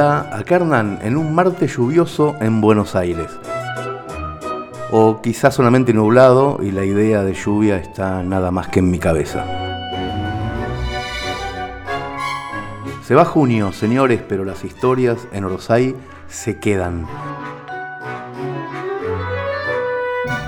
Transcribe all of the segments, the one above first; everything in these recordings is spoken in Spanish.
Acá Hernán, en un martes lluvioso en Buenos Aires. O quizás solamente nublado y la idea de lluvia está nada más que en mi cabeza. Se va junio, señores, pero las historias en Orsay se quedan.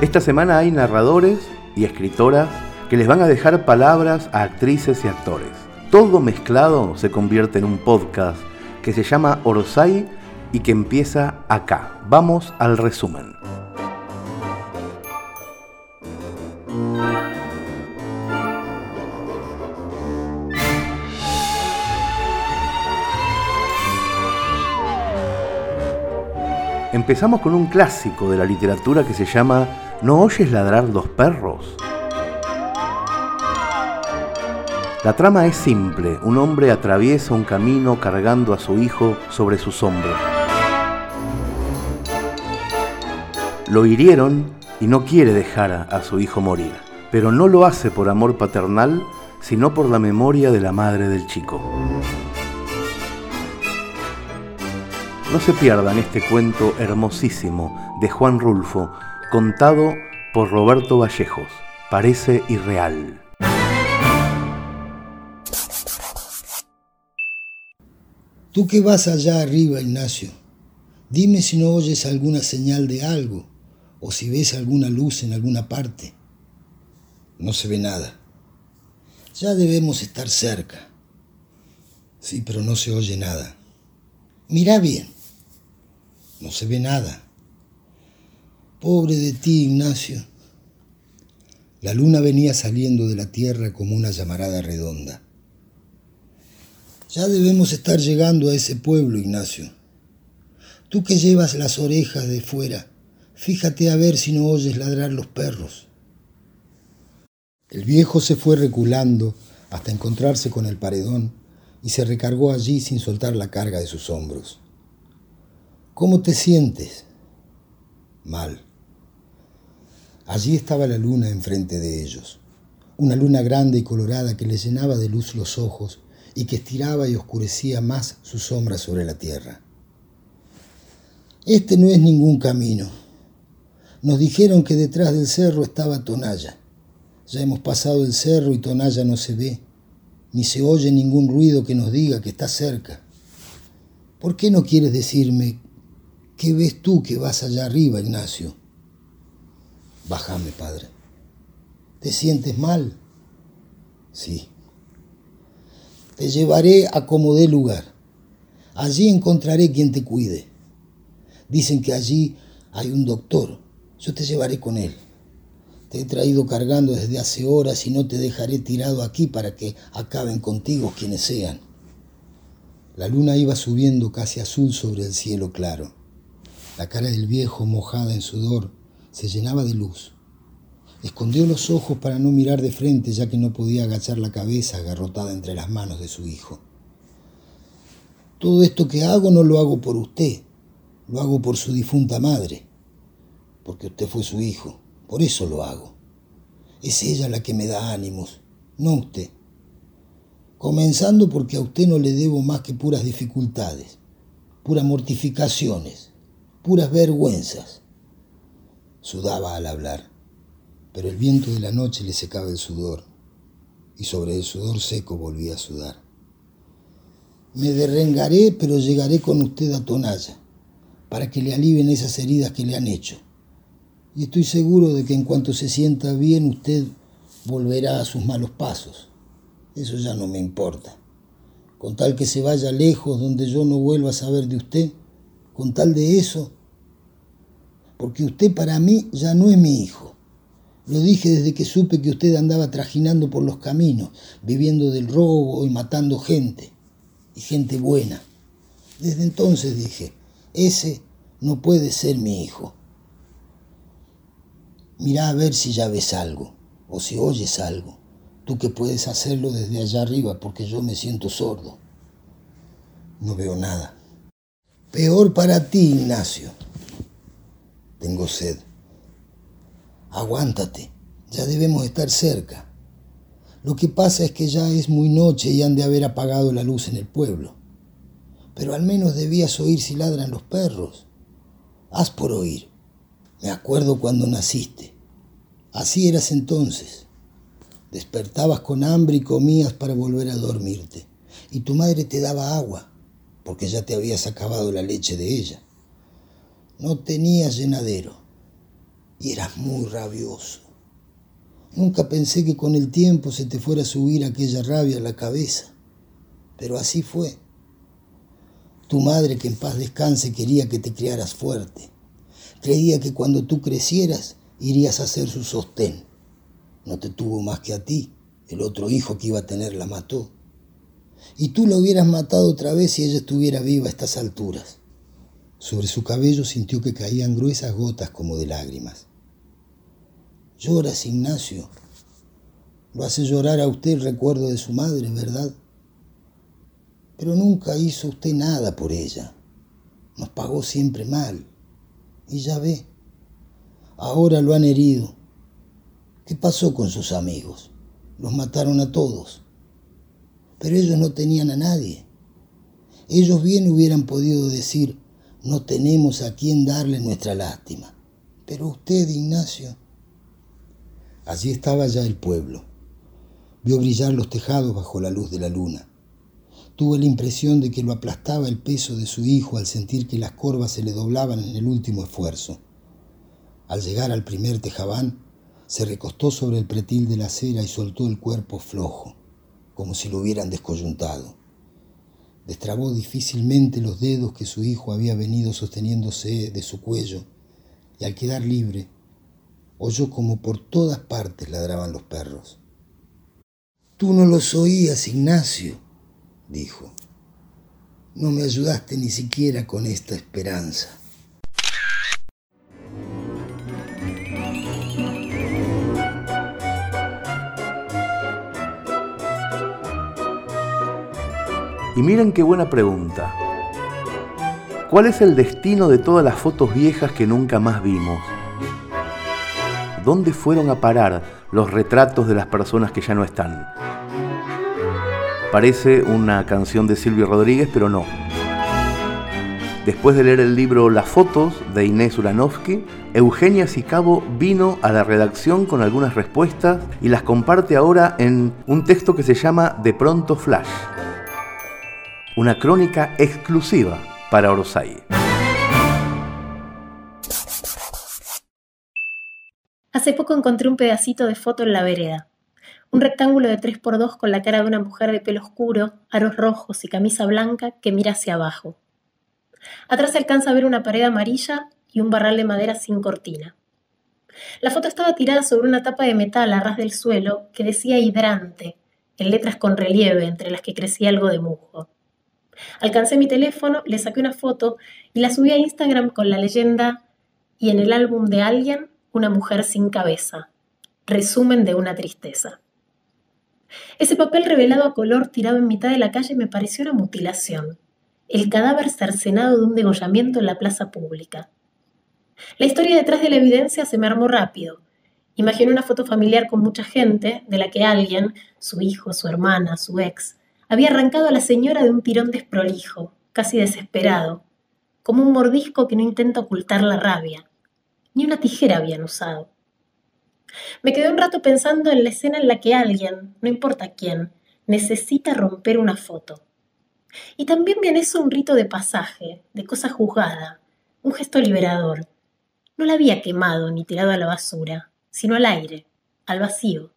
Esta semana hay narradores y escritoras que les van a dejar palabras a actrices y actores. Todo mezclado se convierte en un podcast que se llama Orsay y que empieza acá. Vamos al resumen. Empezamos con un clásico de la literatura que se llama ¿No oyes ladrar los perros? La trama es simple. Un hombre atraviesa un camino cargando a su hijo sobre sus hombros. Lo hirieron y no quiere dejar a su hijo morir, pero no lo hace por amor paternal, sino por la memoria de la madre del chico. No se pierdan este cuento hermosísimo de Juan Rulfo, contado por Roberto Vallejos. Parece irreal. Tú que vas allá arriba, Ignacio, dime si no oyes alguna señal de algo o si ves alguna luz en alguna parte. No se ve nada. Ya debemos estar cerca. Sí, pero no se oye nada. Mira bien. No se ve nada. Pobre de ti, Ignacio. La luna venía saliendo de la tierra como una llamarada redonda. Ya debemos estar llegando a ese pueblo, Ignacio. Tú que llevas las orejas de fuera, fíjate a ver si no oyes ladrar los perros. El viejo se fue reculando hasta encontrarse con el paredón y se recargó allí sin soltar la carga de sus hombros. ¿Cómo te sientes? Mal. Allí estaba la luna enfrente de ellos, una luna grande y colorada que les llenaba de luz los ojos y que estiraba y oscurecía más su sombra sobre la tierra. Este no es ningún camino. Nos dijeron que detrás del cerro estaba Tonalla. Ya hemos pasado el cerro y Tonalla no se ve, ni se oye ningún ruido que nos diga que está cerca. ¿Por qué no quieres decirme qué ves tú que vas allá arriba, Ignacio? Bájame, padre. ¿Te sientes mal? Sí. Te llevaré a como dé lugar. Allí encontraré quien te cuide. Dicen que allí hay un doctor. Yo te llevaré con él. Te he traído cargando desde hace horas y no te dejaré tirado aquí para que acaben contigo quienes sean. La luna iba subiendo casi azul sobre el cielo claro. La cara del viejo, mojada en sudor, se llenaba de luz. Escondió los ojos para no mirar de frente ya que no podía agachar la cabeza agarrotada entre las manos de su hijo. Todo esto que hago no lo hago por usted, lo hago por su difunta madre, porque usted fue su hijo, por eso lo hago. Es ella la que me da ánimos, no usted. Comenzando porque a usted no le debo más que puras dificultades, puras mortificaciones, puras vergüenzas. Sudaba al hablar pero el viento de la noche le secaba el sudor, y sobre el sudor seco volvía a sudar. Me derrengaré, pero llegaré con usted a Tonalla, para que le alivien esas heridas que le han hecho. Y estoy seguro de que en cuanto se sienta bien usted volverá a sus malos pasos. Eso ya no me importa. Con tal que se vaya lejos donde yo no vuelva a saber de usted, con tal de eso, porque usted para mí ya no es mi hijo. Lo dije desde que supe que usted andaba trajinando por los caminos, viviendo del robo y matando gente, y gente buena. Desde entonces dije, ese no puede ser mi hijo. Mirá a ver si ya ves algo, o si oyes algo, tú que puedes hacerlo desde allá arriba, porque yo me siento sordo. No veo nada. Peor para ti, Ignacio. Tengo sed. Aguántate, ya debemos estar cerca. Lo que pasa es que ya es muy noche y han de haber apagado la luz en el pueblo. Pero al menos debías oír si ladran los perros. Haz por oír. Me acuerdo cuando naciste. Así eras entonces. Despertabas con hambre y comías para volver a dormirte. Y tu madre te daba agua, porque ya te habías acabado la leche de ella. No tenías llenadero y eras muy rabioso. Nunca pensé que con el tiempo se te fuera a subir aquella rabia a la cabeza, pero así fue. Tu madre, que en paz descanse, quería que te criaras fuerte. Creía que cuando tú crecieras irías a ser su sostén. No te tuvo más que a ti. El otro hijo que iba a tener la mató. Y tú la hubieras matado otra vez si ella estuviera viva a estas alturas. Sobre su cabello sintió que caían gruesas gotas como de lágrimas. Lloras, Ignacio. Lo hace llorar a usted el recuerdo de su madre, ¿verdad? Pero nunca hizo usted nada por ella. Nos pagó siempre mal. Y ya ve, ahora lo han herido. ¿Qué pasó con sus amigos? Los mataron a todos. Pero ellos no tenían a nadie. Ellos bien hubieran podido decir, no tenemos a quien darle nuestra lástima. Pero usted, Ignacio, Allí estaba ya el pueblo. Vio brillar los tejados bajo la luz de la luna. Tuvo la impresión de que lo aplastaba el peso de su hijo al sentir que las corvas se le doblaban en el último esfuerzo. Al llegar al primer tejabán, se recostó sobre el pretil de la acera y soltó el cuerpo flojo, como si lo hubieran descoyuntado. Destrabó difícilmente los dedos que su hijo había venido sosteniéndose de su cuello y al quedar libre oyó como por todas partes ladraban los perros. Tú no los oías, Ignacio, dijo. No me ayudaste ni siquiera con esta esperanza. Y miren qué buena pregunta. ¿Cuál es el destino de todas las fotos viejas que nunca más vimos? ¿Dónde fueron a parar los retratos de las personas que ya no están? Parece una canción de Silvio Rodríguez, pero no. Después de leer el libro Las fotos de Inés Ulanovsky, Eugenia Sicabo vino a la redacción con algunas respuestas y las comparte ahora en un texto que se llama De pronto Flash, una crónica exclusiva para Orosai. Hace poco encontré un pedacito de foto en la vereda. Un rectángulo de 3x2 con la cara de una mujer de pelo oscuro, aros rojos y camisa blanca que mira hacia abajo. Atrás se alcanza a ver una pared amarilla y un barral de madera sin cortina. La foto estaba tirada sobre una tapa de metal a ras del suelo que decía hidrante, en letras con relieve entre las que crecía algo de musgo. Alcancé mi teléfono, le saqué una foto y la subí a Instagram con la leyenda y en el álbum de alguien una mujer sin cabeza. Resumen de una tristeza. Ese papel revelado a color tirado en mitad de la calle me pareció una mutilación. El cadáver cercenado de un degollamiento en la plaza pública. La historia detrás de la evidencia se me armó rápido. Imaginé una foto familiar con mucha gente, de la que alguien, su hijo, su hermana, su ex, había arrancado a la señora de un tirón desprolijo, casi desesperado, como un mordisco que no intenta ocultar la rabia ni una tijera habían usado. Me quedé un rato pensando en la escena en la que alguien, no importa quién, necesita romper una foto. Y también viene eso un rito de pasaje, de cosa juzgada, un gesto liberador. No la había quemado ni tirado a la basura, sino al aire, al vacío.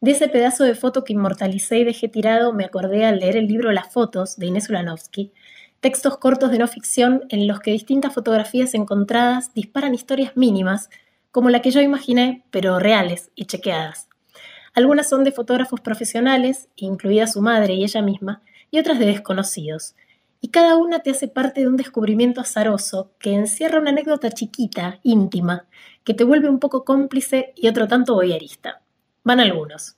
De ese pedazo de foto que inmortalicé y dejé tirado me acordé al leer el libro Las fotos de Inés Ulanovsky, textos cortos de no ficción en los que distintas fotografías encontradas disparan historias mínimas, como la que yo imaginé, pero reales y chequeadas. Algunas son de fotógrafos profesionales, incluida su madre y ella misma, y otras de desconocidos. Y cada una te hace parte de un descubrimiento azaroso que encierra una anécdota chiquita, íntima, que te vuelve un poco cómplice y otro tanto voyerista. Van algunos.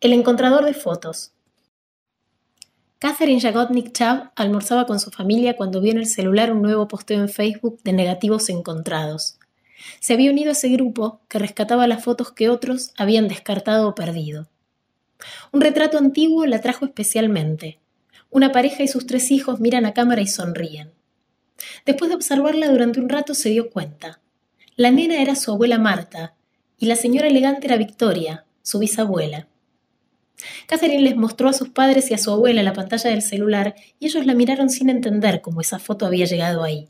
El encontrador de fotos, Catherine Jagotnik Chav almorzaba con su familia cuando vio en el celular un nuevo posteo en Facebook de negativos encontrados. Se había unido a ese grupo que rescataba las fotos que otros habían descartado o perdido. Un retrato antiguo la trajo especialmente. Una pareja y sus tres hijos miran a cámara y sonríen. Después de observarla durante un rato se dio cuenta. La nena era su abuela Marta y la señora elegante era Victoria, su bisabuela. Catherine les mostró a sus padres y a su abuela la pantalla del celular y ellos la miraron sin entender cómo esa foto había llegado ahí.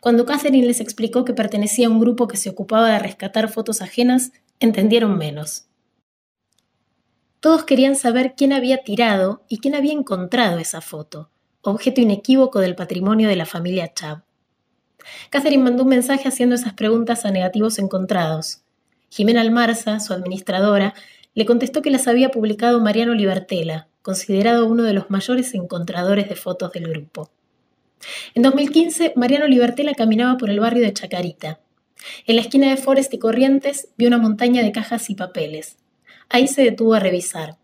Cuando Catherine les explicó que pertenecía a un grupo que se ocupaba de rescatar fotos ajenas, entendieron menos. Todos querían saber quién había tirado y quién había encontrado esa foto, objeto inequívoco del patrimonio de la familia Chubb. Catherine mandó un mensaje haciendo esas preguntas a negativos encontrados. Jimena Almarza, su administradora, le contestó que las había publicado Mariano Libertela, considerado uno de los mayores encontradores de fotos del grupo. En 2015, Mariano Libertela caminaba por el barrio de Chacarita. En la esquina de Forest y Corrientes vio una montaña de cajas y papeles. Ahí se detuvo a revisar.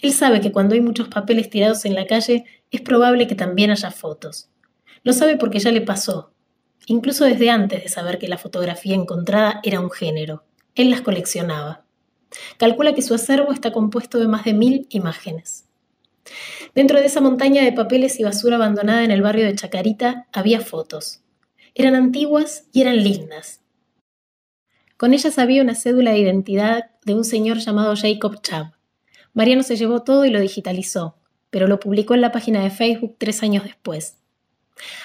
Él sabe que cuando hay muchos papeles tirados en la calle es probable que también haya fotos. Lo sabe porque ya le pasó, incluso desde antes de saber que la fotografía encontrada era un género. Él las coleccionaba. Calcula que su acervo está compuesto de más de mil imágenes. Dentro de esa montaña de papeles y basura abandonada en el barrio de Chacarita había fotos. Eran antiguas y eran lindas. Con ellas había una cédula de identidad de un señor llamado Jacob Chubb. Mariano se llevó todo y lo digitalizó, pero lo publicó en la página de Facebook tres años después.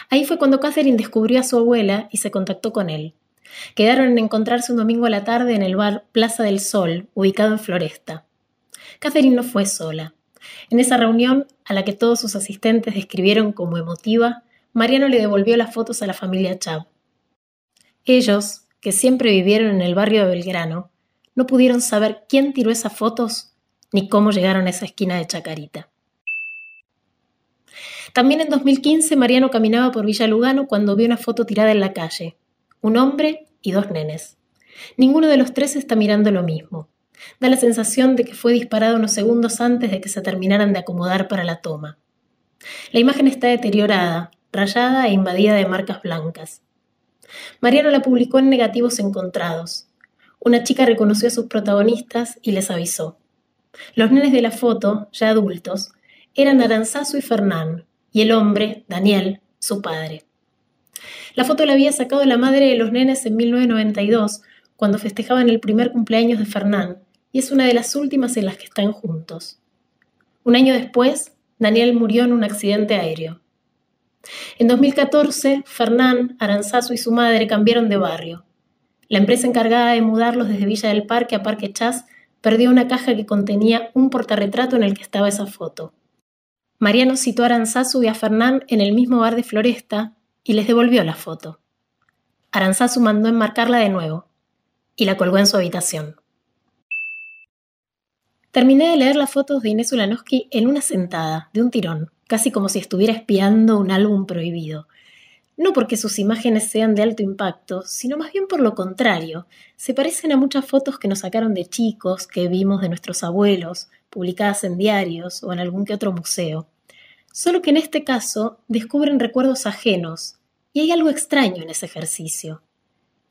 Ahí fue cuando Catherine descubrió a su abuela y se contactó con él. Quedaron en encontrarse un domingo a la tarde en el bar Plaza del Sol, ubicado en Floresta. Catherine no fue sola. En esa reunión, a la que todos sus asistentes describieron como emotiva, Mariano le devolvió las fotos a la familia Chubb. Ellos, que siempre vivieron en el barrio de Belgrano, no pudieron saber quién tiró esas fotos ni cómo llegaron a esa esquina de Chacarita. También en 2015 Mariano caminaba por Villa Lugano cuando vio una foto tirada en la calle, un hombre y dos nenes. Ninguno de los tres está mirando lo mismo. Da la sensación de que fue disparado unos segundos antes de que se terminaran de acomodar para la toma. La imagen está deteriorada, rayada e invadida de marcas blancas. Mariano la publicó en negativos encontrados. Una chica reconoció a sus protagonistas y les avisó. Los nenes de la foto, ya adultos, eran Aranzazu y Fernán, y el hombre, Daniel, su padre. La foto la había sacado la madre de los nenes en 1992, cuando festejaban el primer cumpleaños de Fernán, y es una de las últimas en las que están juntos. Un año después, Daniel murió en un accidente aéreo. En 2014, Fernán, Aranzazu y su madre cambiaron de barrio. La empresa encargada de mudarlos desde Villa del Parque a Parque Chas perdió una caja que contenía un portarretrato en el que estaba esa foto. Mariano citó a Aranzazu y a Fernán en el mismo bar de Floresta y les devolvió la foto. Aranzazu mandó enmarcarla de nuevo y la colgó en su habitación. Terminé de leer las fotos de Inés Ulanowski en una sentada, de un tirón, casi como si estuviera espiando un álbum prohibido. No porque sus imágenes sean de alto impacto, sino más bien por lo contrario. Se parecen a muchas fotos que nos sacaron de chicos, que vimos de nuestros abuelos, publicadas en diarios o en algún que otro museo. Solo que en este caso descubren recuerdos ajenos, y hay algo extraño en ese ejercicio.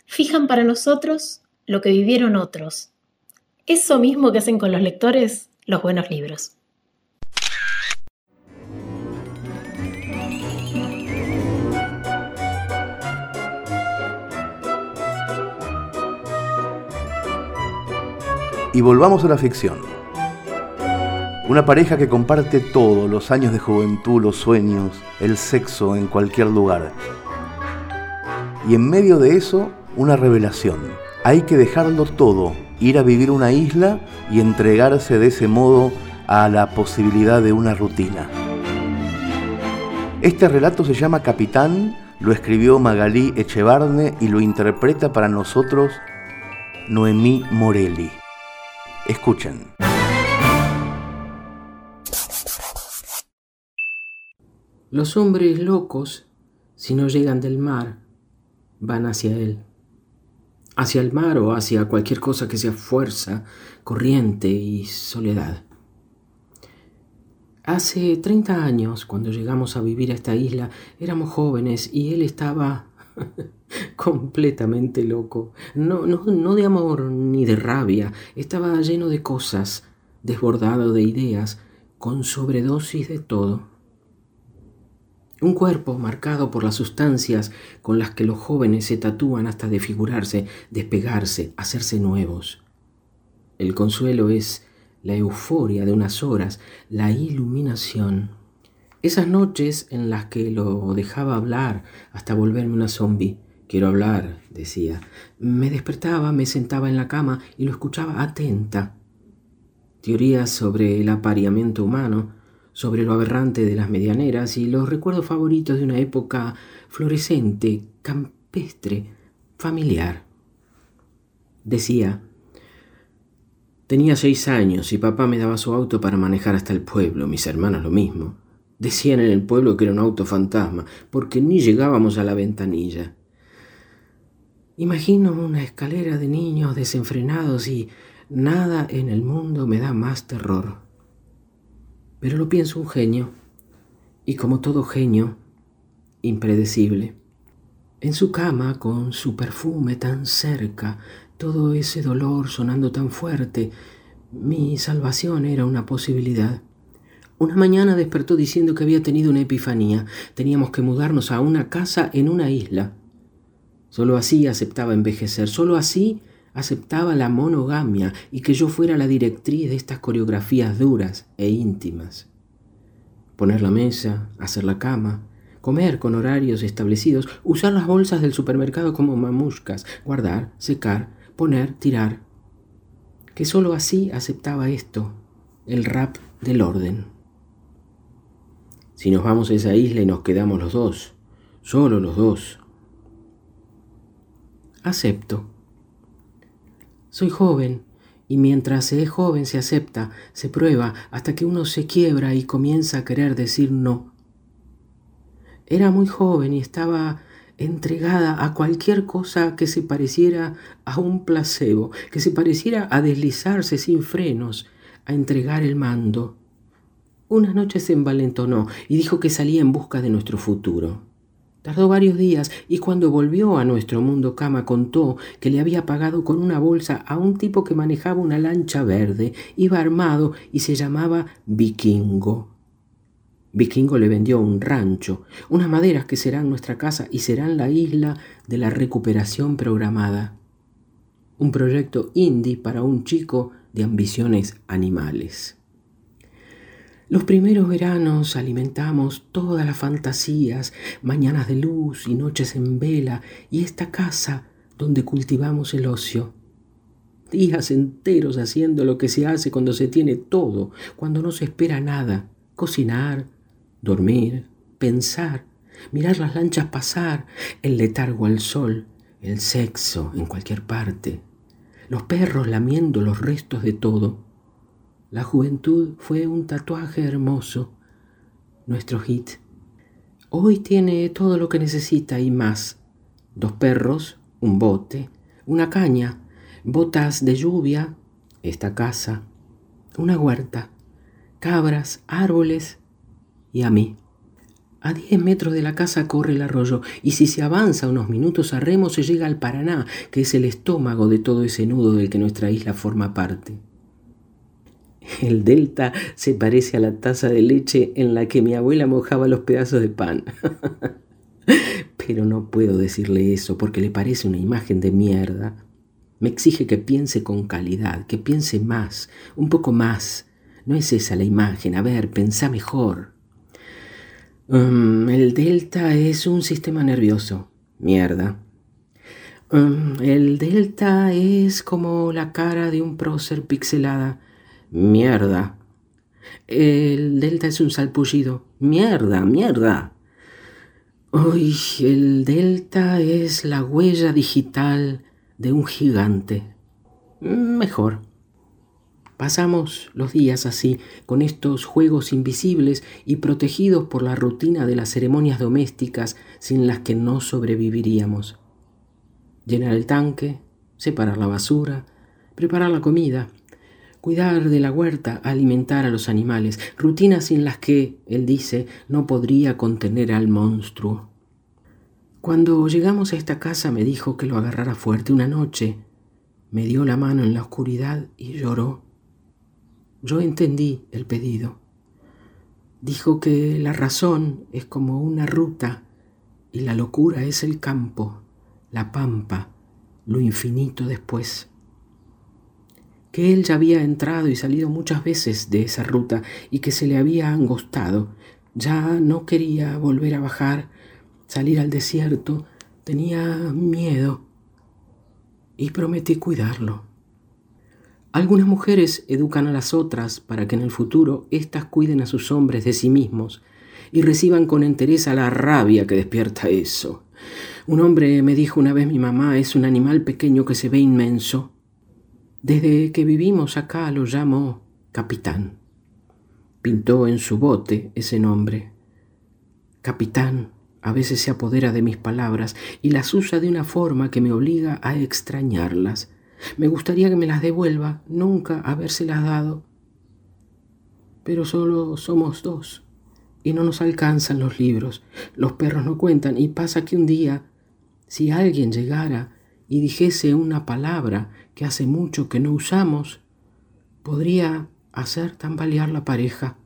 Fijan para nosotros lo que vivieron otros, eso mismo que hacen con los lectores los buenos libros. Y volvamos a la ficción. Una pareja que comparte todo, los años de juventud, los sueños, el sexo en cualquier lugar. Y en medio de eso, una revelación. Hay que dejarlo todo ir a vivir una isla y entregarse de ese modo a la posibilidad de una rutina. Este relato se llama Capitán, lo escribió Magalí Echevarne y lo interpreta para nosotros Noemí Morelli. Escuchen. Los hombres locos, si no llegan del mar, van hacia él hacia el mar o hacia cualquier cosa que sea fuerza, corriente y soledad. Hace 30 años, cuando llegamos a vivir a esta isla, éramos jóvenes y él estaba completamente loco. No, no, no de amor ni de rabia, estaba lleno de cosas, desbordado de ideas, con sobredosis de todo. Un cuerpo marcado por las sustancias con las que los jóvenes se tatúan hasta desfigurarse, despegarse, hacerse nuevos. El consuelo es la euforia de unas horas, la iluminación. Esas noches en las que lo dejaba hablar hasta volverme una zombie. Quiero hablar, decía. Me despertaba, me sentaba en la cama y lo escuchaba atenta. Teorías sobre el apareamiento humano, sobre lo aberrante de las medianeras y los recuerdos favoritos de una época florescente, campestre, familiar. Decía, tenía seis años y papá me daba su auto para manejar hasta el pueblo, mis hermanos lo mismo. Decían en el pueblo que era un auto fantasma, porque ni llegábamos a la ventanilla. Imagino una escalera de niños desenfrenados y nada en el mundo me da más terror. Pero lo pienso un genio, y como todo genio, impredecible. En su cama, con su perfume tan cerca, todo ese dolor sonando tan fuerte, mi salvación era una posibilidad. Una mañana despertó diciendo que había tenido una epifanía. Teníamos que mudarnos a una casa en una isla. Solo así aceptaba envejecer, solo así aceptaba la monogamia y que yo fuera la directriz de estas coreografías duras e íntimas. Poner la mesa, hacer la cama, comer con horarios establecidos, usar las bolsas del supermercado como mamuscas, guardar, secar, poner, tirar. Que sólo así aceptaba esto, el rap del orden. Si nos vamos a esa isla y nos quedamos los dos, solo los dos. Acepto. Soy joven, y mientras se es joven se acepta, se prueba, hasta que uno se quiebra y comienza a querer decir no. Era muy joven y estaba entregada a cualquier cosa que se pareciera a un placebo, que se pareciera a deslizarse sin frenos, a entregar el mando. Una noche se envalentonó y dijo que salía en busca de nuestro futuro. Tardó varios días y cuando volvió a nuestro mundo cama contó que le había pagado con una bolsa a un tipo que manejaba una lancha verde, iba armado y se llamaba Vikingo. Vikingo le vendió un rancho, unas maderas que serán nuestra casa y serán la isla de la recuperación programada. Un proyecto indie para un chico de ambiciones animales. Los primeros veranos alimentamos todas las fantasías, mañanas de luz y noches en vela, y esta casa donde cultivamos el ocio. Días enteros haciendo lo que se hace cuando se tiene todo, cuando no se espera nada. Cocinar, dormir, pensar, mirar las lanchas pasar, el letargo al sol, el sexo en cualquier parte, los perros lamiendo los restos de todo la juventud fue un tatuaje hermoso, nuestro hit. Hoy tiene todo lo que necesita y más. Dos perros, un bote, una caña, botas de lluvia, esta casa, una huerta, cabras, árboles y a mí. A diez metros de la casa corre el arroyo y si se avanza unos minutos a remo se llega al Paraná, que es el estómago de todo ese nudo del que nuestra isla forma parte. El delta se parece a la taza de leche en la que mi abuela mojaba los pedazos de pan. Pero no puedo decirle eso porque le parece una imagen de mierda. Me exige que piense con calidad, que piense más, un poco más. No es esa la imagen. A ver, pensá mejor. Um, el delta es un sistema nervioso. Mierda. Um, el delta es como la cara de un prócer pixelada. Mierda. El delta es un salpullido. Mierda, mierda. Uy, el delta es la huella digital de un gigante. Mejor. Pasamos los días así, con estos juegos invisibles y protegidos por la rutina de las ceremonias domésticas sin las que no sobreviviríamos. Llenar el tanque, separar la basura, preparar la comida, cuidar de la huerta, alimentar a los animales, rutinas sin las que, él dice, no podría contener al monstruo. Cuando llegamos a esta casa me dijo que lo agarrara fuerte una noche. Me dio la mano en la oscuridad y lloró. Yo entendí el pedido. Dijo que la razón es como una ruta y la locura es el campo, la pampa, lo infinito después. Que él ya había entrado y salido muchas veces de esa ruta y que se le había angostado. Ya no quería volver a bajar, salir al desierto, tenía miedo y prometí cuidarlo. Algunas mujeres educan a las otras para que en el futuro éstas cuiden a sus hombres de sí mismos y reciban con entereza la rabia que despierta eso. Un hombre me dijo una vez mi mamá es un animal pequeño que se ve inmenso. Desde que vivimos acá lo llamo capitán. Pintó en su bote ese nombre. Capitán a veces se apodera de mis palabras y las usa de una forma que me obliga a extrañarlas. Me gustaría que me las devuelva, nunca habérselas dado. Pero solo somos dos y no nos alcanzan los libros. Los perros no cuentan y pasa que un día si alguien llegara y dijese una palabra que hace mucho que no usamos, podría hacer tambalear la pareja.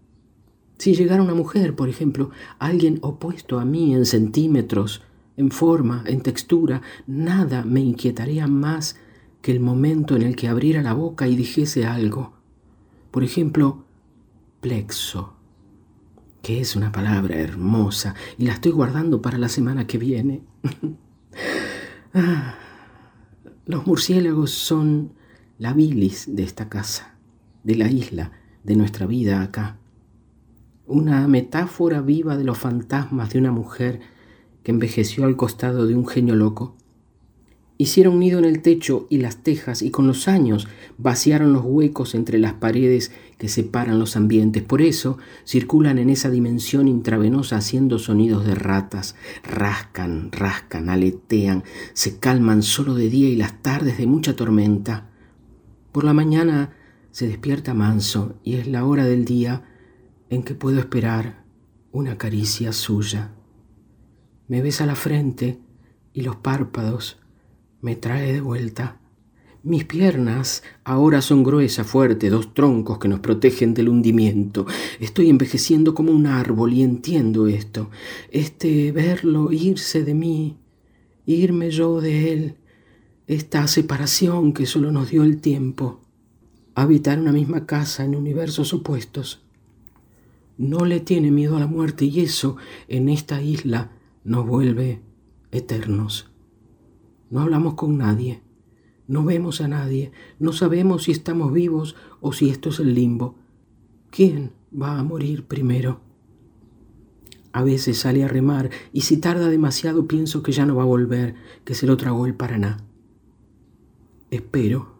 Si llegara una mujer, por ejemplo, alguien opuesto a mí en centímetros, en forma, en textura, nada me inquietaría más que el momento en el que abriera la boca y dijese algo. Por ejemplo, plexo, que es una palabra hermosa y la estoy guardando para la semana que viene. Ah, los murciélagos son la bilis de esta casa, de la isla, de nuestra vida acá. Una metáfora viva de los fantasmas de una mujer que envejeció al costado de un genio loco Hicieron nido en el techo y las tejas y con los años vaciaron los huecos entre las paredes que separan los ambientes. Por eso circulan en esa dimensión intravenosa haciendo sonidos de ratas. Rascan, rascan, aletean, se calman solo de día y las tardes de mucha tormenta. Por la mañana se despierta manso y es la hora del día en que puedo esperar una caricia suya. Me besa la frente y los párpados me trae de vuelta. Mis piernas ahora son gruesas, fuertes, dos troncos que nos protegen del hundimiento. Estoy envejeciendo como un árbol y entiendo esto. Este verlo irse de mí, irme yo de él, esta separación que solo nos dio el tiempo. Habitar una misma casa en universos opuestos. No le tiene miedo a la muerte y eso en esta isla nos vuelve eternos. No hablamos con nadie, no vemos a nadie, no sabemos si estamos vivos o si esto es el limbo. ¿Quién va a morir primero? A veces sale a remar y si tarda demasiado pienso que ya no va a volver, que se lo tragó el Paraná. Espero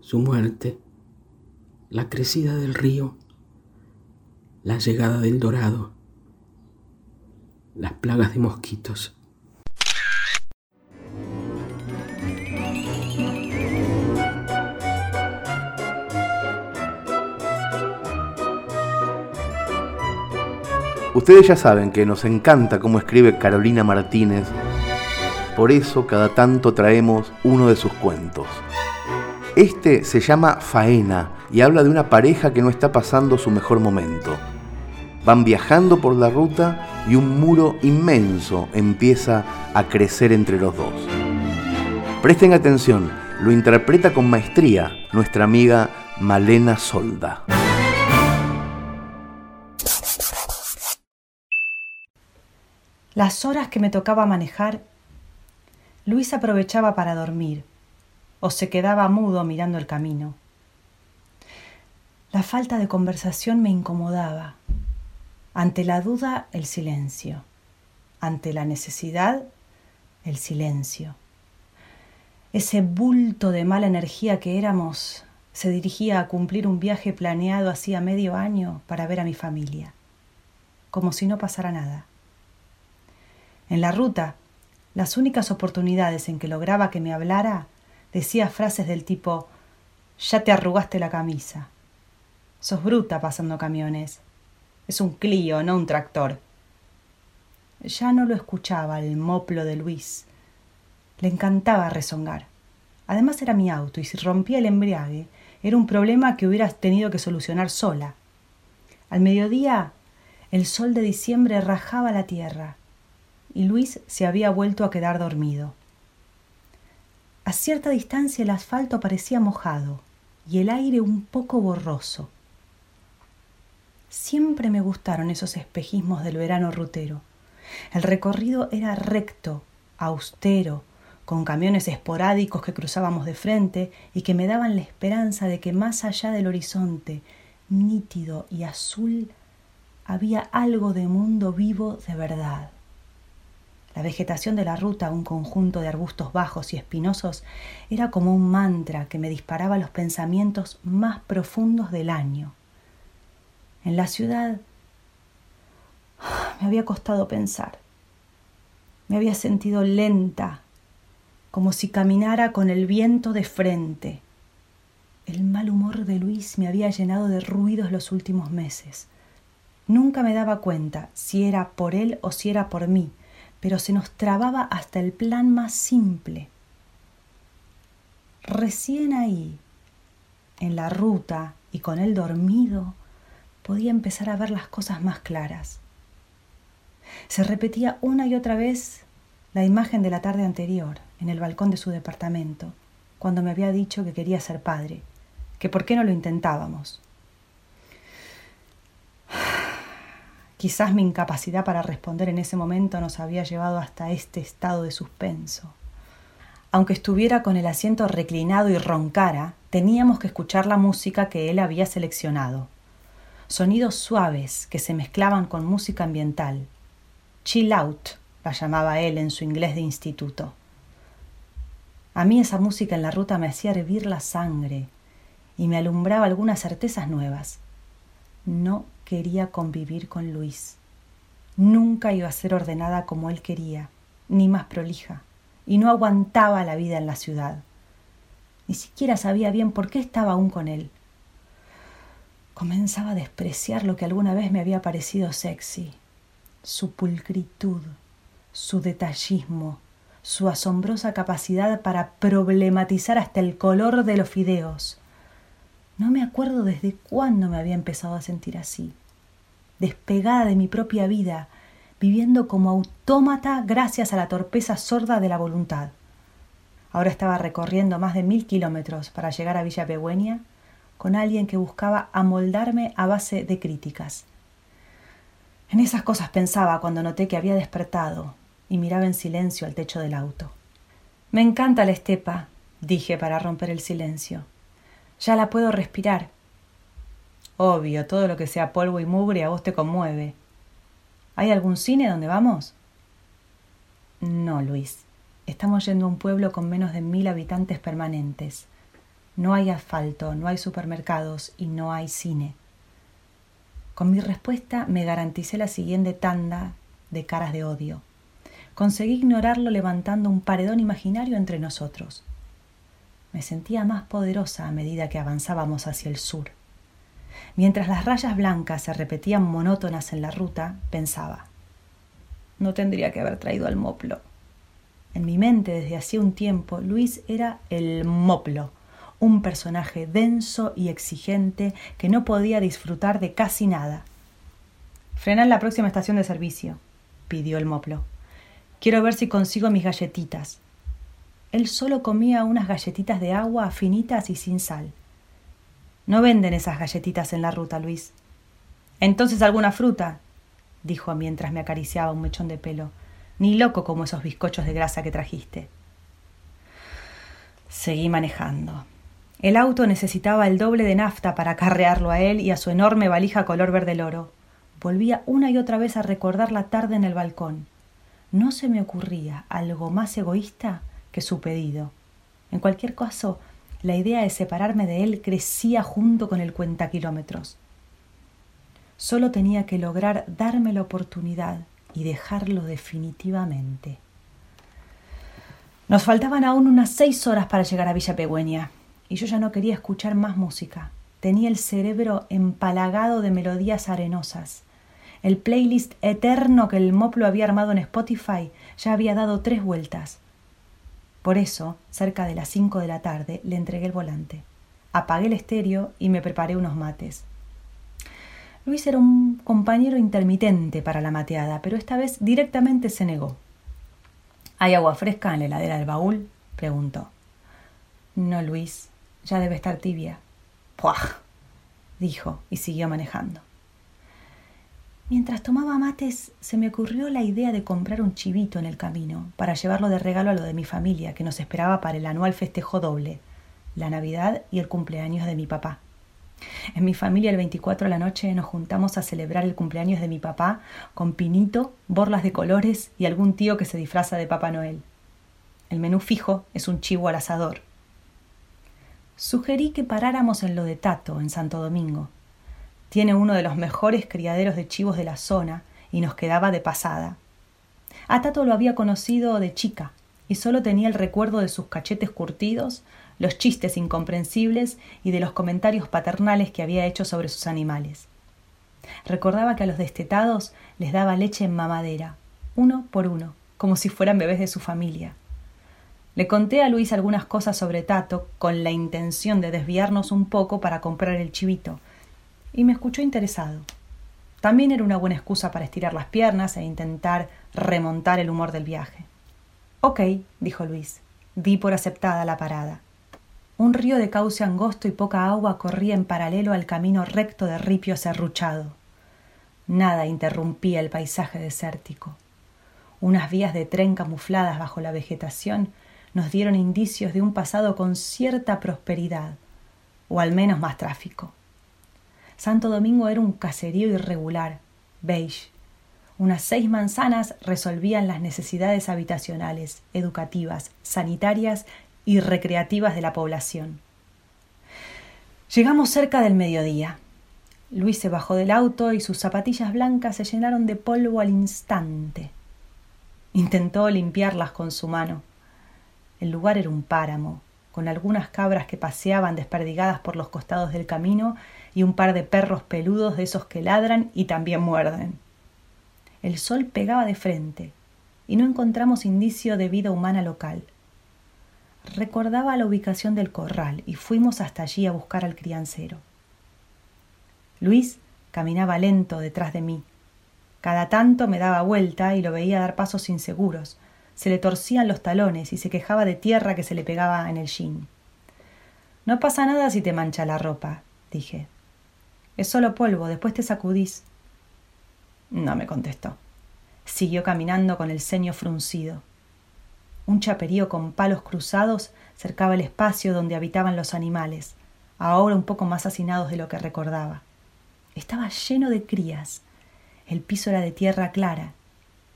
su muerte, la crecida del río, la llegada del dorado, las plagas de mosquitos. Ustedes ya saben que nos encanta cómo escribe Carolina Martínez, por eso cada tanto traemos uno de sus cuentos. Este se llama Faena y habla de una pareja que no está pasando su mejor momento. Van viajando por la ruta y un muro inmenso empieza a crecer entre los dos. Presten atención, lo interpreta con maestría nuestra amiga Malena Solda. Las horas que me tocaba manejar, Luis aprovechaba para dormir o se quedaba mudo mirando el camino. La falta de conversación me incomodaba. Ante la duda, el silencio. Ante la necesidad, el silencio. Ese bulto de mala energía que éramos se dirigía a cumplir un viaje planeado hacía medio año para ver a mi familia, como si no pasara nada. En la ruta, las únicas oportunidades en que lograba que me hablara, decía frases del tipo Ya te arrugaste la camisa. Sos bruta pasando camiones. Es un Clio, no un tractor. Ya no lo escuchaba el moplo de Luis. Le encantaba rezongar. Además era mi auto y si rompía el embriague era un problema que hubieras tenido que solucionar sola. Al mediodía, el sol de diciembre rajaba la tierra Luis se había vuelto a quedar dormido. A cierta distancia el asfalto parecía mojado y el aire un poco borroso. Siempre me gustaron esos espejismos del verano rutero. El recorrido era recto, austero, con camiones esporádicos que cruzábamos de frente y que me daban la esperanza de que más allá del horizonte, nítido y azul, había algo de mundo vivo de verdad. La vegetación de la ruta, un conjunto de arbustos bajos y espinosos, era como un mantra que me disparaba los pensamientos más profundos del año. En la ciudad me había costado pensar. Me había sentido lenta, como si caminara con el viento de frente. El mal humor de Luis me había llenado de ruidos los últimos meses. Nunca me daba cuenta si era por él o si era por mí, pero se nos trababa hasta el plan más simple. Recién ahí, en la ruta y con él dormido, podía empezar a ver las cosas más claras. Se repetía una y otra vez la imagen de la tarde anterior, en el balcón de su departamento, cuando me había dicho que quería ser padre, que por qué no lo intentábamos. Quizás mi incapacidad para responder en ese momento nos había llevado hasta este estado de suspenso. Aunque estuviera con el asiento reclinado y roncara, teníamos que escuchar la música que él había seleccionado. Sonidos suaves que se mezclaban con música ambiental. Chill out, la llamaba él en su inglés de instituto. A mí esa música en la ruta me hacía hervir la sangre y me alumbraba algunas certezas nuevas. No quería convivir con Luis. Nunca iba a ser ordenada como él quería, ni más prolija, y no aguantaba la vida en la ciudad. Ni siquiera sabía bien por qué estaba aún con él. Comenzaba a despreciar lo que alguna vez me había parecido sexy, su pulcritud, su detallismo, su asombrosa capacidad para problematizar hasta el color de los fideos. No me acuerdo desde cuándo me había empezado a sentir así, despegada de mi propia vida, viviendo como autómata gracias a la torpeza sorda de la voluntad. Ahora estaba recorriendo más de mil kilómetros para llegar a Villa Pegüeña con alguien que buscaba amoldarme a base de críticas. En esas cosas pensaba cuando noté que había despertado, y miraba en silencio al techo del auto. Me encanta la estepa, dije para romper el silencio. Ya la puedo respirar. Obvio, todo lo que sea polvo y mugre a vos te conmueve. ¿Hay algún cine donde vamos? No, Luis. Estamos yendo a un pueblo con menos de mil habitantes permanentes. No hay asfalto, no hay supermercados y no hay cine. Con mi respuesta me garanticé la siguiente tanda de caras de odio conseguí ignorarlo levantando un paredón imaginario entre nosotros. Me sentía más poderosa a medida que avanzábamos hacia el sur. Mientras las rayas blancas se repetían monótonas en la ruta, pensaba, no tendría que haber traído al moplo. En mi mente desde hacía un tiempo, Luis era el moplo, un personaje denso y exigente que no podía disfrutar de casi nada. Frena en la próxima estación de servicio, pidió el moplo. Quiero ver si consigo mis galletitas. Él solo comía unas galletitas de agua finitas y sin sal. No venden esas galletitas en la ruta, Luis. Entonces alguna fruta, dijo mientras me acariciaba un mechón de pelo, ni loco como esos bizcochos de grasa que trajiste. Seguí manejando. El auto necesitaba el doble de nafta para acarrearlo a él y a su enorme valija color verde loro. Volvía una y otra vez a recordar la tarde en el balcón no se me ocurría algo más egoísta que su pedido. En cualquier caso, la idea de separarme de él crecía junto con el cuenta kilómetros. Solo tenía que lograr darme la oportunidad y dejarlo definitivamente. Nos faltaban aún unas seis horas para llegar a Villa Pegüeña, y yo ya no quería escuchar más música. Tenía el cerebro empalagado de melodías arenosas, el playlist eterno que el Moplo había armado en Spotify ya había dado tres vueltas. Por eso, cerca de las cinco de la tarde, le entregué el volante. Apagué el estéreo y me preparé unos mates. Luis era un compañero intermitente para la mateada, pero esta vez directamente se negó. ¿Hay agua fresca en la heladera del baúl? preguntó. No, Luis, ya debe estar tibia. ¡Puah! dijo y siguió manejando. Mientras tomaba mates, se me ocurrió la idea de comprar un chivito en el camino para llevarlo de regalo a lo de mi familia, que nos esperaba para el anual festejo doble, la Navidad y el cumpleaños de mi papá. En mi familia el 24 de la noche nos juntamos a celebrar el cumpleaños de mi papá con pinito, borlas de colores y algún tío que se disfraza de Papá Noel. El menú fijo es un chivo al asador. Sugerí que paráramos en lo de Tato, en Santo Domingo. Tiene uno de los mejores criaderos de chivos de la zona y nos quedaba de pasada. A Tato lo había conocido de chica y solo tenía el recuerdo de sus cachetes curtidos, los chistes incomprensibles y de los comentarios paternales que había hecho sobre sus animales. Recordaba que a los destetados les daba leche en mamadera, uno por uno, como si fueran bebés de su familia. Le conté a Luis algunas cosas sobre Tato con la intención de desviarnos un poco para comprar el chivito, y me escuchó interesado. También era una buena excusa para estirar las piernas e intentar remontar el humor del viaje. Ok, dijo Luis. Di por aceptada la parada. Un río de cauce angosto y poca agua corría en paralelo al camino recto de ripio serruchado. Nada interrumpía el paisaje desértico. Unas vías de tren camufladas bajo la vegetación nos dieron indicios de un pasado con cierta prosperidad, o al menos más tráfico. Santo Domingo era un caserío irregular, beige. Unas seis manzanas resolvían las necesidades habitacionales, educativas, sanitarias y recreativas de la población. Llegamos cerca del mediodía. Luis se bajó del auto y sus zapatillas blancas se llenaron de polvo al instante. Intentó limpiarlas con su mano. El lugar era un páramo, con algunas cabras que paseaban desperdigadas por los costados del camino y un par de perros peludos de esos que ladran y también muerden. El sol pegaba de frente y no encontramos indicio de vida humana local. Recordaba la ubicación del corral y fuimos hasta allí a buscar al criancero. Luis caminaba lento detrás de mí. Cada tanto me daba vuelta y lo veía dar pasos inseguros. Se le torcían los talones y se quejaba de tierra que se le pegaba en el jean. No pasa nada si te mancha la ropa, dije. Es solo polvo, después te sacudís. No me contestó. Siguió caminando con el ceño fruncido. Un chaperío con palos cruzados cercaba el espacio donde habitaban los animales, ahora un poco más hacinados de lo que recordaba. Estaba lleno de crías. El piso era de tierra clara,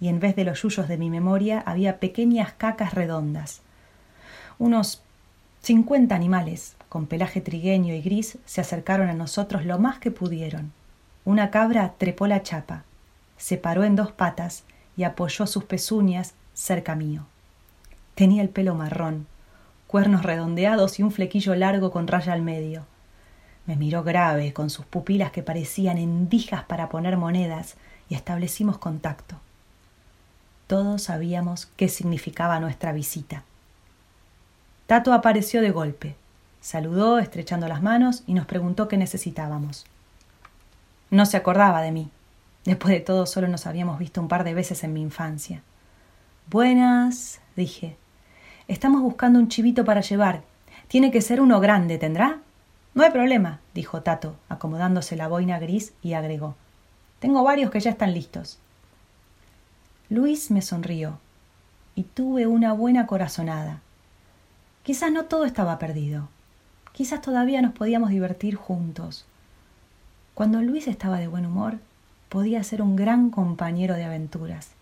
y en vez de los yuyos de mi memoria había pequeñas cacas redondas. Unos cincuenta animales, con pelaje trigueño y gris, se acercaron a nosotros lo más que pudieron. Una cabra trepó la chapa, se paró en dos patas y apoyó sus pezuñas cerca mío. Tenía el pelo marrón, cuernos redondeados y un flequillo largo con raya al medio. Me miró grave, con sus pupilas que parecían endijas para poner monedas, y establecimos contacto. Todos sabíamos qué significaba nuestra visita. Tato apareció de golpe, saludó estrechando las manos y nos preguntó qué necesitábamos. No se acordaba de mí. Después de todo, solo nos habíamos visto un par de veces en mi infancia. Buenas, dije, Estamos buscando un chivito para llevar. Tiene que ser uno grande, ¿tendrá? No hay problema, dijo Tato, acomodándose la boina gris y agregó. Tengo varios que ya están listos. Luis me sonrió y tuve una buena corazonada. Quizás no todo estaba perdido. Quizás todavía nos podíamos divertir juntos. Cuando Luis estaba de buen humor, podía ser un gran compañero de aventuras.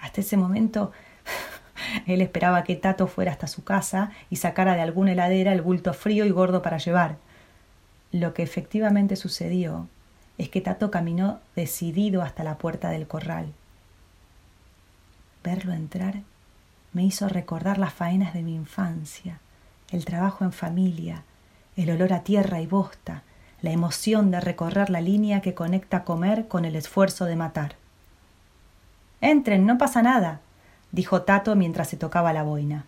Hasta ese momento él esperaba que Tato fuera hasta su casa y sacara de alguna heladera el bulto frío y gordo para llevar. Lo que efectivamente sucedió es que Tato caminó decidido hasta la puerta del corral. Verlo entrar me hizo recordar las faenas de mi infancia, el trabajo en familia, el olor a tierra y bosta, la emoción de recorrer la línea que conecta comer con el esfuerzo de matar. Entren, no pasa nada, dijo Tato mientras se tocaba la boina.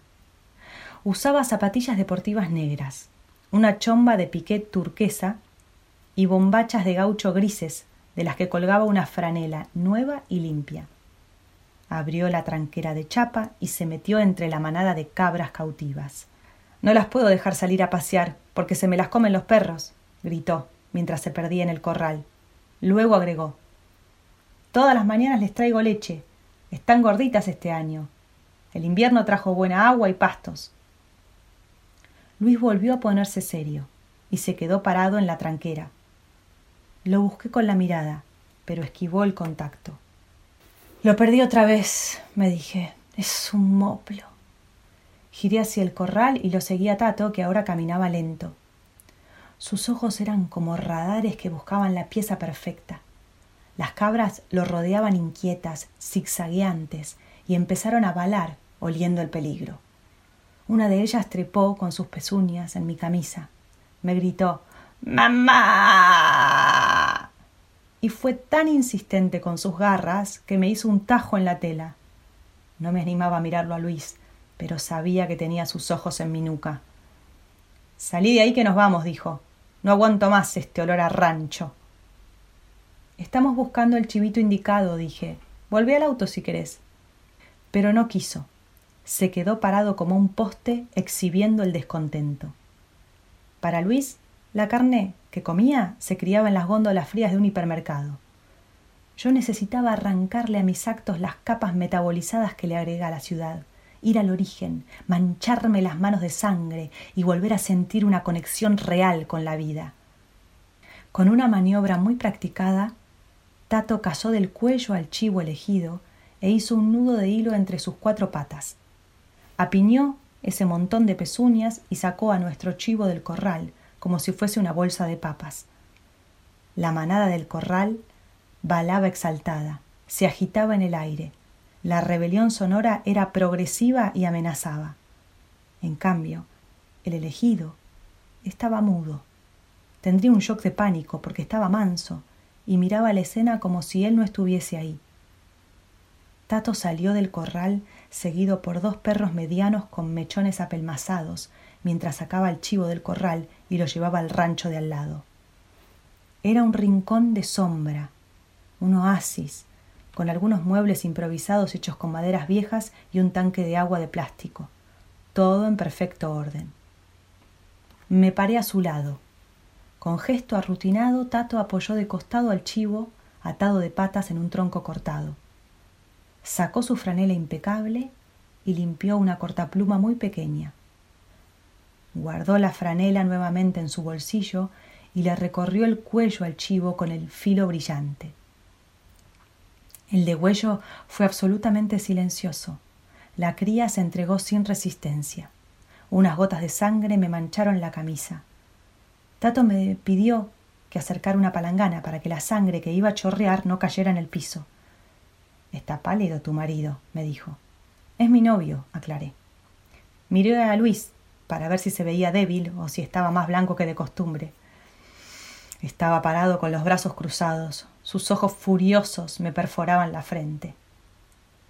Usaba zapatillas deportivas negras, una chomba de piquet turquesa y bombachas de gaucho grises de las que colgaba una franela nueva y limpia. Abrió la tranquera de chapa y se metió entre la manada de cabras cautivas. No las puedo dejar salir a pasear, porque se me las comen los perros, gritó, mientras se perdía en el corral. Luego agregó Todas las mañanas les traigo leche. Están gorditas este año. El invierno trajo buena agua y pastos. Luis volvió a ponerse serio y se quedó parado en la tranquera. Lo busqué con la mirada, pero esquivó el contacto. Lo perdí otra vez, me dije. Es un moplo. Giré hacia el corral y lo seguí a Tato, que ahora caminaba lento. Sus ojos eran como radares que buscaban la pieza perfecta. Las cabras lo rodeaban inquietas, zigzagueantes, y empezaron a balar, oliendo el peligro. Una de ellas trepó con sus pezuñas en mi camisa. Me gritó ¡Mamá! Y fue tan insistente con sus garras que me hizo un tajo en la tela. No me animaba a mirarlo a Luis, pero sabía que tenía sus ojos en mi nuca. Salí de ahí que nos vamos, dijo. No aguanto más este olor a rancho. Estamos buscando el chivito indicado, dije. Volvé al auto si querés. Pero no quiso. Se quedó parado como un poste exhibiendo el descontento. Para Luis, la carne que comía se criaba en las góndolas frías de un hipermercado. Yo necesitaba arrancarle a mis actos las capas metabolizadas que le agrega la ciudad ir al origen, mancharme las manos de sangre y volver a sentir una conexión real con la vida. Con una maniobra muy practicada, Tato casó del cuello al chivo elegido e hizo un nudo de hilo entre sus cuatro patas. Apiñó ese montón de pezuñas y sacó a nuestro chivo del corral como si fuese una bolsa de papas. La manada del corral balaba exaltada, se agitaba en el aire, la rebelión sonora era progresiva y amenazaba. En cambio, el elegido estaba mudo. Tendría un shock de pánico porque estaba manso y miraba la escena como si él no estuviese ahí. Tato salió del corral seguido por dos perros medianos con mechones apelmazados, mientras sacaba el chivo del corral y lo llevaba al rancho de al lado. Era un rincón de sombra, un oasis, con algunos muebles improvisados hechos con maderas viejas y un tanque de agua de plástico, todo en perfecto orden. Me paré a su lado. Con gesto arrutinado, Tato apoyó de costado al chivo, atado de patas en un tronco cortado. Sacó su franela impecable y limpió una cortapluma muy pequeña. Guardó la franela nuevamente en su bolsillo y le recorrió el cuello al chivo con el filo brillante. El degüello fue absolutamente silencioso. La cría se entregó sin resistencia. Unas gotas de sangre me mancharon la camisa. Tato me pidió que acercara una palangana para que la sangre que iba a chorrear no cayera en el piso. Está pálido tu marido, me dijo. Es mi novio, aclaré. Miré a Luis para ver si se veía débil o si estaba más blanco que de costumbre. Estaba parado con los brazos cruzados, sus ojos furiosos me perforaban la frente.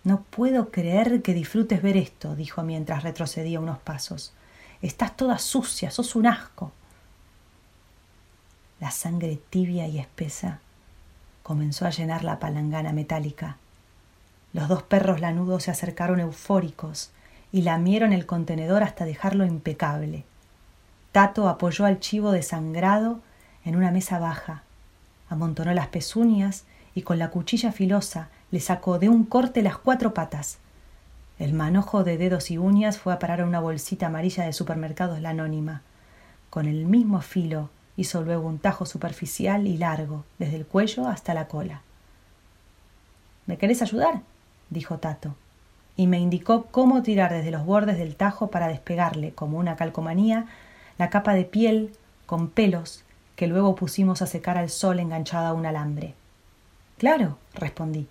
No puedo creer que disfrutes ver esto, dijo mientras retrocedía unos pasos. Estás toda sucia, sos un asco. La sangre tibia y espesa comenzó a llenar la palangana metálica. Los dos perros lanudos se acercaron eufóricos y lamieron el contenedor hasta dejarlo impecable. Tato apoyó al chivo desangrado en una mesa baja, amontonó las pezuñas y con la cuchilla filosa le sacó de un corte las cuatro patas. El manojo de dedos y uñas fue a parar a una bolsita amarilla de supermercados la anónima. Con el mismo filo hizo luego un tajo superficial y largo, desde el cuello hasta la cola. ¿Me querés ayudar? dijo Tato, y me indicó cómo tirar desde los bordes del tajo para despegarle, como una calcomanía, la capa de piel con pelos que luego pusimos a secar al sol enganchada a un alambre. Claro, respondí.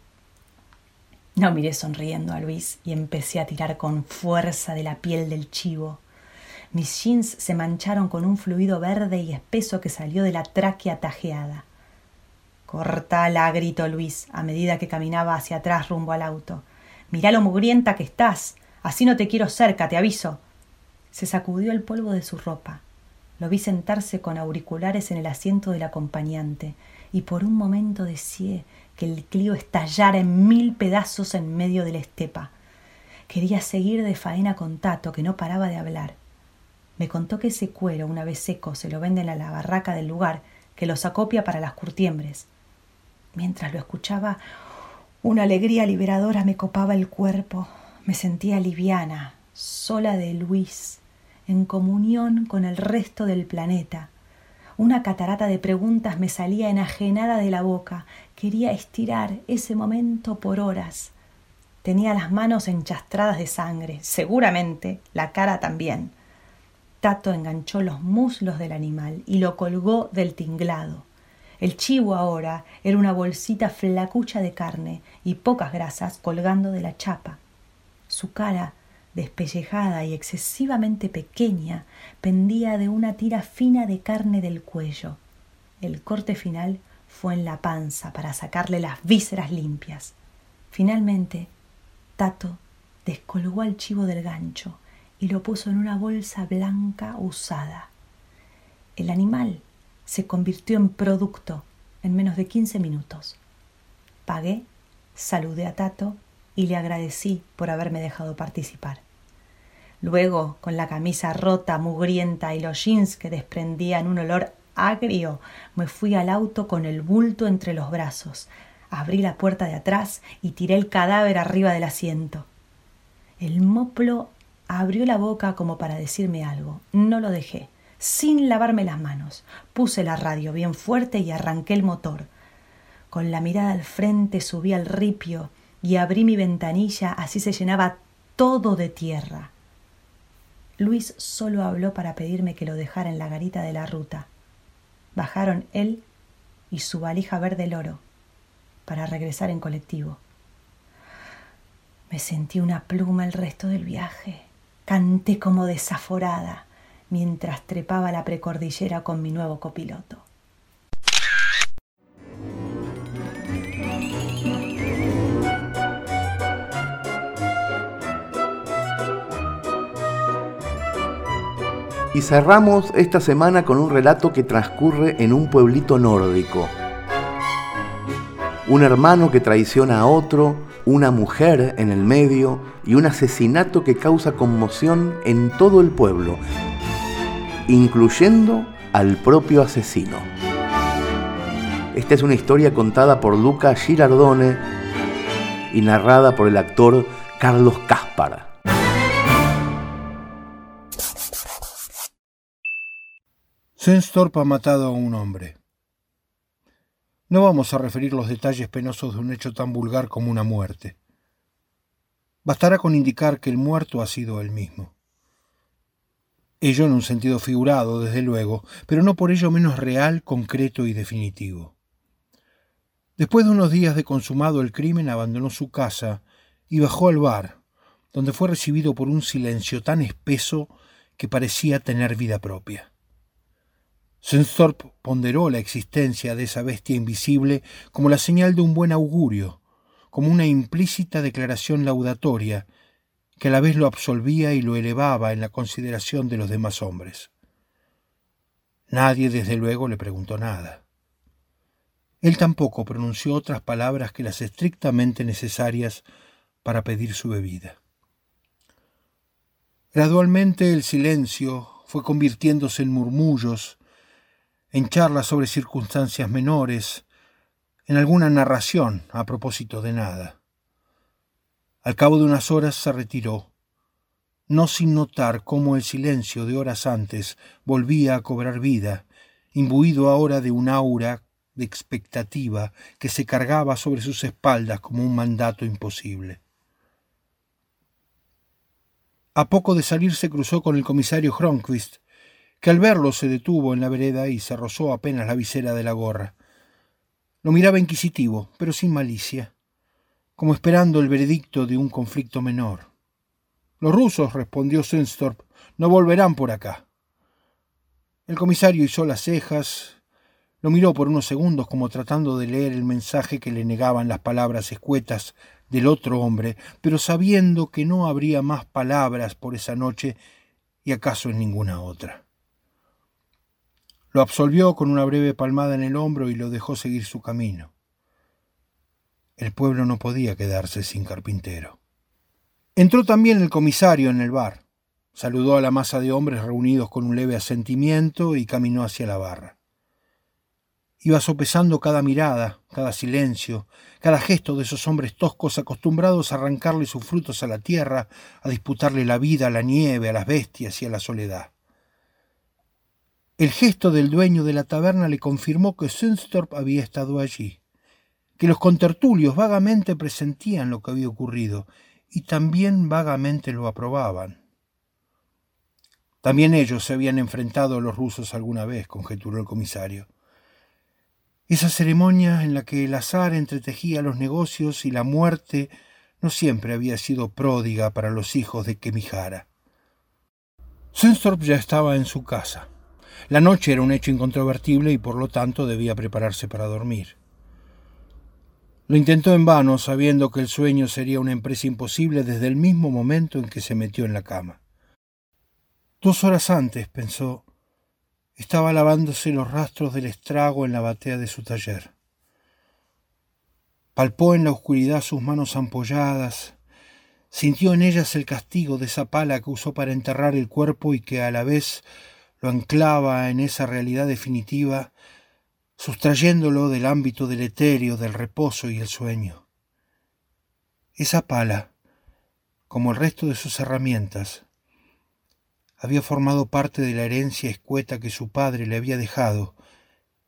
No miré sonriendo a Luis y empecé a tirar con fuerza de la piel del chivo. Mis jeans se mancharon con un fluido verde y espeso que salió de la tráquea tajeada. Cortala, gritó Luis a medida que caminaba hacia atrás rumbo al auto. Mirá lo mugrienta que estás. Así no te quiero cerca, te aviso. Se sacudió el polvo de su ropa. Lo vi sentarse con auriculares en el asiento del acompañante y por un momento deseé que el Clio estallara en mil pedazos en medio de la estepa. Quería seguir de faena con Tato, que no paraba de hablar. Me contó que ese cuero, una vez seco, se lo venden a la barraca del lugar, que los acopia para las curtiembres. Mientras lo escuchaba, una alegría liberadora me copaba el cuerpo. Me sentía liviana, sola de Luis, en comunión con el resto del planeta. Una catarata de preguntas me salía enajenada de la boca. Quería estirar ese momento por horas. Tenía las manos enchastradas de sangre, seguramente la cara también. Tato enganchó los muslos del animal y lo colgó del tinglado. El chivo ahora era una bolsita flacucha de carne y pocas grasas colgando de la chapa. Su cara despellejada y excesivamente pequeña, pendía de una tira fina de carne del cuello. El corte final fue en la panza para sacarle las vísceras limpias. Finalmente, Tato descolgó al chivo del gancho y lo puso en una bolsa blanca usada. El animal se convirtió en producto en menos de quince minutos. Pagué, saludé a Tato y le agradecí por haberme dejado participar. Luego, con la camisa rota, mugrienta y los jeans que desprendían un olor agrio, me fui al auto con el bulto entre los brazos. Abrí la puerta de atrás y tiré el cadáver arriba del asiento. El moplo abrió la boca como para decirme algo. No lo dejé. Sin lavarme las manos, puse la radio bien fuerte y arranqué el motor. Con la mirada al frente subí al ripio y abrí mi ventanilla, así se llenaba todo de tierra. Luis solo habló para pedirme que lo dejara en la garita de la ruta. Bajaron él y su valija verde loro para regresar en colectivo. Me sentí una pluma el resto del viaje. Canté como desaforada mientras trepaba la precordillera con mi nuevo copiloto. Y cerramos esta semana con un relato que transcurre en un pueblito nórdico. Un hermano que traiciona a otro, una mujer en el medio y un asesinato que causa conmoción en todo el pueblo, incluyendo al propio asesino. Esta es una historia contada por Luca Girardone y narrada por el actor Carlos Cáspara. Senstorp ha matado a un hombre. No vamos a referir los detalles penosos de un hecho tan vulgar como una muerte. Bastará con indicar que el muerto ha sido él mismo. Ello en un sentido figurado, desde luego, pero no por ello menos real, concreto y definitivo. Después de unos días de consumado el crimen, abandonó su casa y bajó al bar, donde fue recibido por un silencio tan espeso que parecía tener vida propia. Senstorp ponderó la existencia de esa bestia invisible como la señal de un buen augurio, como una implícita declaración laudatoria que a la vez lo absolvía y lo elevaba en la consideración de los demás hombres. Nadie, desde luego, le preguntó nada. Él tampoco pronunció otras palabras que las estrictamente necesarias para pedir su bebida. Gradualmente el silencio fue convirtiéndose en murmullos en charlas sobre circunstancias menores, en alguna narración a propósito de nada. Al cabo de unas horas se retiró, no sin notar cómo el silencio de horas antes volvía a cobrar vida, imbuido ahora de un aura de expectativa que se cargaba sobre sus espaldas como un mandato imposible. A poco de salir se cruzó con el comisario Hronquist, que al verlo se detuvo en la vereda y se rozó apenas la visera de la gorra. Lo miraba inquisitivo, pero sin malicia, como esperando el veredicto de un conflicto menor. Los rusos, respondió Senstorp, no volverán por acá. El comisario hizo las cejas, lo miró por unos segundos como tratando de leer el mensaje que le negaban las palabras escuetas del otro hombre, pero sabiendo que no habría más palabras por esa noche y acaso en ninguna otra. Lo absolvió con una breve palmada en el hombro y lo dejó seguir su camino. El pueblo no podía quedarse sin carpintero. Entró también el comisario en el bar. Saludó a la masa de hombres reunidos con un leve asentimiento y caminó hacia la barra. Iba sopesando cada mirada, cada silencio, cada gesto de esos hombres toscos acostumbrados a arrancarle sus frutos a la tierra, a disputarle la vida a la nieve, a las bestias y a la soledad. El gesto del dueño de la taberna le confirmó que Sunstorp había estado allí, que los contertulios vagamente presentían lo que había ocurrido y también vagamente lo aprobaban. También ellos se habían enfrentado a los rusos alguna vez, conjeturó el comisario. Esa ceremonia en la que el azar entretejía los negocios y la muerte no siempre había sido pródiga para los hijos de Kemijara. Sunstorp ya estaba en su casa. La noche era un hecho incontrovertible y por lo tanto debía prepararse para dormir. Lo intentó en vano, sabiendo que el sueño sería una empresa imposible desde el mismo momento en que se metió en la cama. Dos horas antes, pensó, estaba lavándose los rastros del estrago en la batea de su taller. Palpó en la oscuridad sus manos ampolladas, sintió en ellas el castigo de esa pala que usó para enterrar el cuerpo y que a la vez lo anclaba en esa realidad definitiva, sustrayéndolo del ámbito del etéreo, del reposo y el sueño. Esa pala, como el resto de sus herramientas, había formado parte de la herencia escueta que su padre le había dejado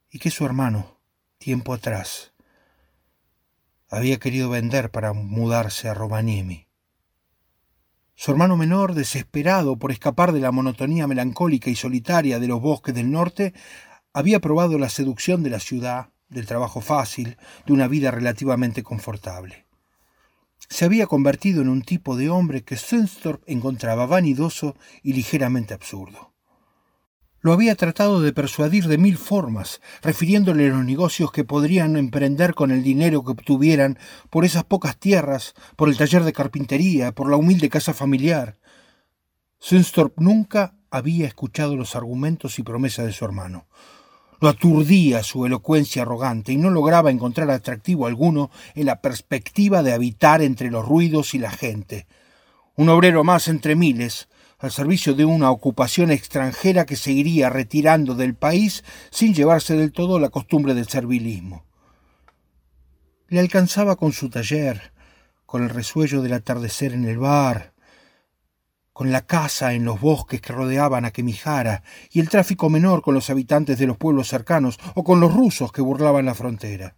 y que su hermano, tiempo atrás, había querido vender para mudarse a Rovaniemi. Su hermano menor, desesperado por escapar de la monotonía melancólica y solitaria de los bosques del norte, había probado la seducción de la ciudad, del trabajo fácil, de una vida relativamente confortable. Se había convertido en un tipo de hombre que Sunstorp encontraba vanidoso y ligeramente absurdo. Lo había tratado de persuadir de mil formas, refiriéndole los negocios que podrían emprender con el dinero que obtuvieran por esas pocas tierras, por el taller de carpintería, por la humilde casa familiar. Sunstorp nunca había escuchado los argumentos y promesas de su hermano. Lo aturdía su elocuencia arrogante y no lograba encontrar atractivo alguno en la perspectiva de habitar entre los ruidos y la gente. Un obrero más entre miles, al servicio de una ocupación extranjera que seguiría retirando del país sin llevarse del todo la costumbre del servilismo. Le alcanzaba con su taller, con el resuello del atardecer en el bar, con la casa en los bosques que rodeaban a Quemijara y el tráfico menor con los habitantes de los pueblos cercanos o con los rusos que burlaban la frontera.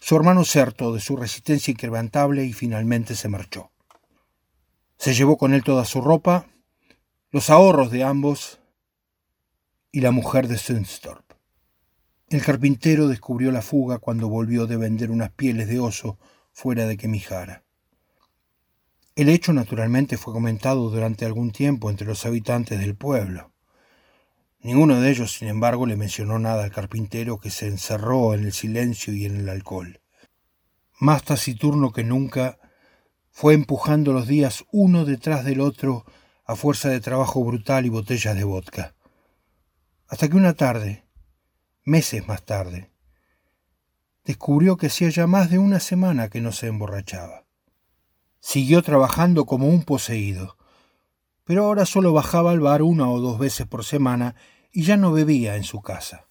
Su hermano se de su resistencia inquebrantable y finalmente se marchó. Se llevó con él toda su ropa los ahorros de ambos y la mujer de Sunstorp. El carpintero descubrió la fuga cuando volvió de vender unas pieles de oso fuera de Quemijara. El hecho naturalmente fue comentado durante algún tiempo entre los habitantes del pueblo. Ninguno de ellos, sin embargo, le mencionó nada al carpintero que se encerró en el silencio y en el alcohol. Más taciturno que nunca, fue empujando los días uno detrás del otro a fuerza de trabajo brutal y botellas de vodka. Hasta que una tarde, meses más tarde, descubrió que hacía ya más de una semana que no se emborrachaba. Siguió trabajando como un poseído, pero ahora solo bajaba al bar una o dos veces por semana y ya no bebía en su casa.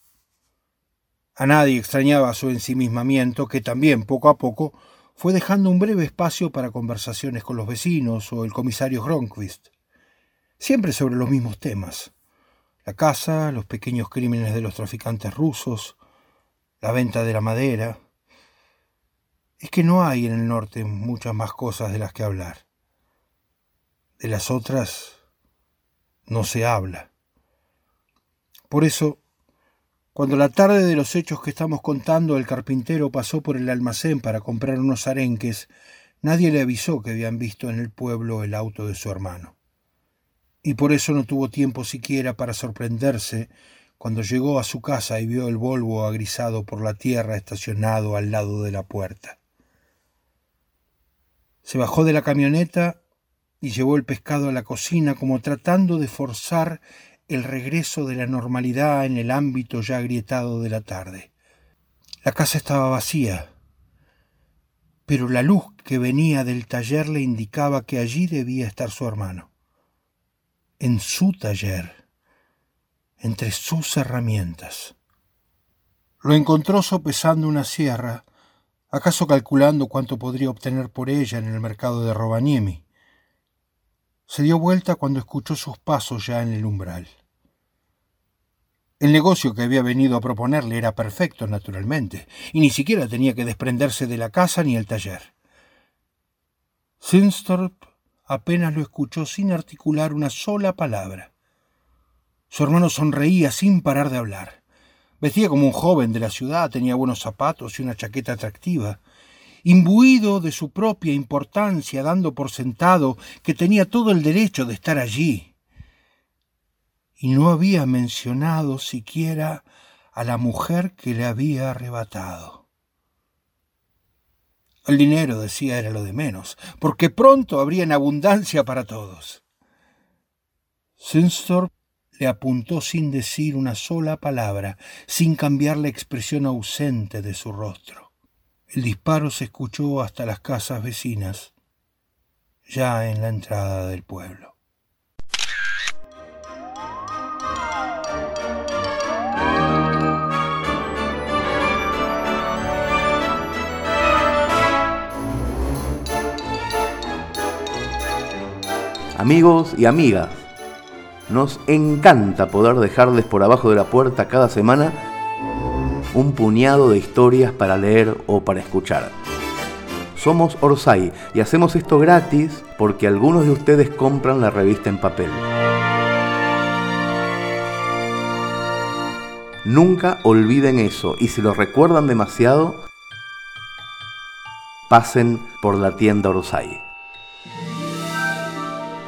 A nadie extrañaba su ensimismamiento, que también poco a poco fue dejando un breve espacio para conversaciones con los vecinos o el comisario Gronquist siempre sobre los mismos temas. La caza, los pequeños crímenes de los traficantes rusos, la venta de la madera. Es que no hay en el norte muchas más cosas de las que hablar. De las otras no se habla. Por eso, cuando la tarde de los hechos que estamos contando el carpintero pasó por el almacén para comprar unos arenques, nadie le avisó que habían visto en el pueblo el auto de su hermano y por eso no tuvo tiempo siquiera para sorprenderse cuando llegó a su casa y vio el Volvo agrisado por la tierra estacionado al lado de la puerta. Se bajó de la camioneta y llevó el pescado a la cocina como tratando de forzar el regreso de la normalidad en el ámbito ya agrietado de la tarde. La casa estaba vacía, pero la luz que venía del taller le indicaba que allí debía estar su hermano. En su taller, entre sus herramientas. Lo encontró sopesando una sierra, acaso calculando cuánto podría obtener por ella en el mercado de Robaniemi. Se dio vuelta cuando escuchó sus pasos ya en el umbral. El negocio que había venido a proponerle era perfecto, naturalmente, y ni siquiera tenía que desprenderse de la casa ni el taller. Sinstorp apenas lo escuchó sin articular una sola palabra. Su hermano sonreía sin parar de hablar. Vestía como un joven de la ciudad, tenía buenos zapatos y una chaqueta atractiva. Imbuido de su propia importancia, dando por sentado que tenía todo el derecho de estar allí y no había mencionado siquiera a la mujer que le había arrebatado. El dinero, decía, era lo de menos, porque pronto habría en abundancia para todos. Sinstorp le apuntó sin decir una sola palabra, sin cambiar la expresión ausente de su rostro. El disparo se escuchó hasta las casas vecinas, ya en la entrada del pueblo. Amigos y amigas, nos encanta poder dejarles por abajo de la puerta cada semana un puñado de historias para leer o para escuchar. Somos Orsay y hacemos esto gratis porque algunos de ustedes compran la revista en papel. Nunca olviden eso y si lo recuerdan demasiado, pasen por la tienda Orsay.